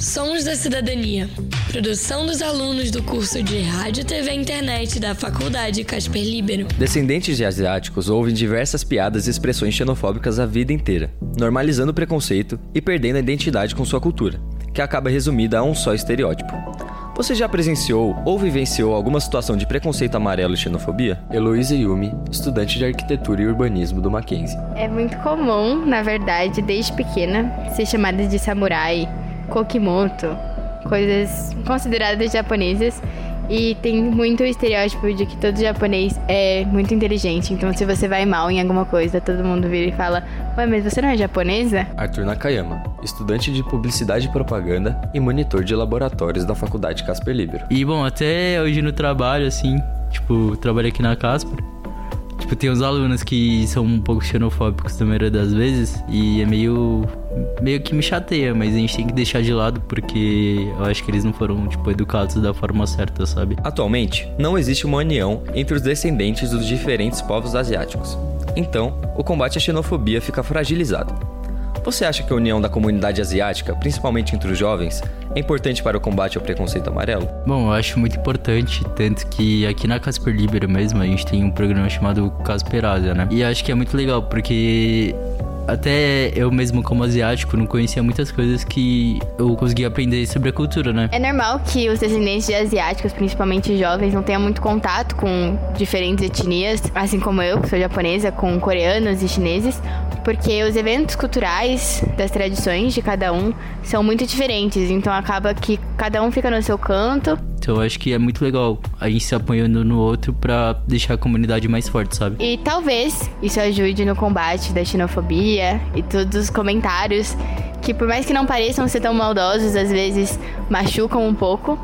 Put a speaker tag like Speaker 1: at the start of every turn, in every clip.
Speaker 1: Sons da Cidadania. Produção dos alunos do curso de Rádio, TV e Internet da Faculdade Casper Libero.
Speaker 2: Descendentes de asiáticos ouvem diversas piadas e expressões xenofóbicas a vida inteira, normalizando o preconceito e perdendo a identidade com sua cultura, que acaba resumida a um só estereótipo. Você já presenciou ou vivenciou alguma situação de preconceito amarelo e xenofobia? Heloísa Yumi, estudante de arquitetura e urbanismo do Mackenzie.
Speaker 3: É muito comum, na verdade, desde pequena, ser chamada de samurai, kokimoto, coisas consideradas japonesas. E tem muito estereótipo de que todo japonês é muito inteligente. Então, se você vai mal em alguma coisa, todo mundo vira e fala: Ué, mas você não é japonesa?
Speaker 2: Arthur Nakayama, estudante de publicidade e propaganda e monitor de laboratórios da faculdade Casper Libero.
Speaker 4: E bom, até hoje no trabalho, assim, tipo, trabalho aqui na Casper. Tipo, tem uns alunos que são um pouco xenofóbicos na maioria das vezes e é meio meio que me chateia, mas a gente tem que deixar de lado porque eu acho que eles não foram, tipo, educados da forma certa, sabe?
Speaker 2: Atualmente, não existe uma união entre os descendentes dos diferentes povos asiáticos. Então, o combate à xenofobia fica fragilizado. Você acha que a união da comunidade asiática, principalmente entre os jovens, é importante para o combate ao preconceito amarelo?
Speaker 4: Bom, eu acho muito importante, tanto que aqui na Casper Libero mesmo a gente tem um programa chamado Casper Ásia, né? E acho que é muito legal porque até eu mesmo como asiático não conhecia muitas coisas que eu consegui aprender sobre a cultura, né?
Speaker 3: É normal que os descendentes de asiáticos, principalmente jovens, não tenham muito contato com diferentes etnias, assim como eu, que sou japonesa, com coreanos e chineses, porque os eventos culturais das tradições de cada um são muito diferentes, então acaba que cada um fica no seu canto.
Speaker 4: Então eu acho que é muito legal a gente se apoiando no outro para deixar a comunidade mais forte, sabe?
Speaker 3: E talvez isso ajude no combate da xenofobia e todos os comentários que por mais que não pareçam ser tão maldosos, às vezes machucam um pouco,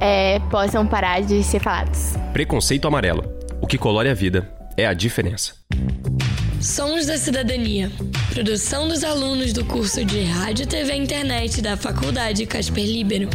Speaker 3: é, possam parar de ser falados.
Speaker 5: Preconceito amarelo. O que colore a vida é a diferença.
Speaker 1: Sons da Cidadania. Produção dos alunos do curso de Rádio, TV e Internet da Faculdade Casper Libero.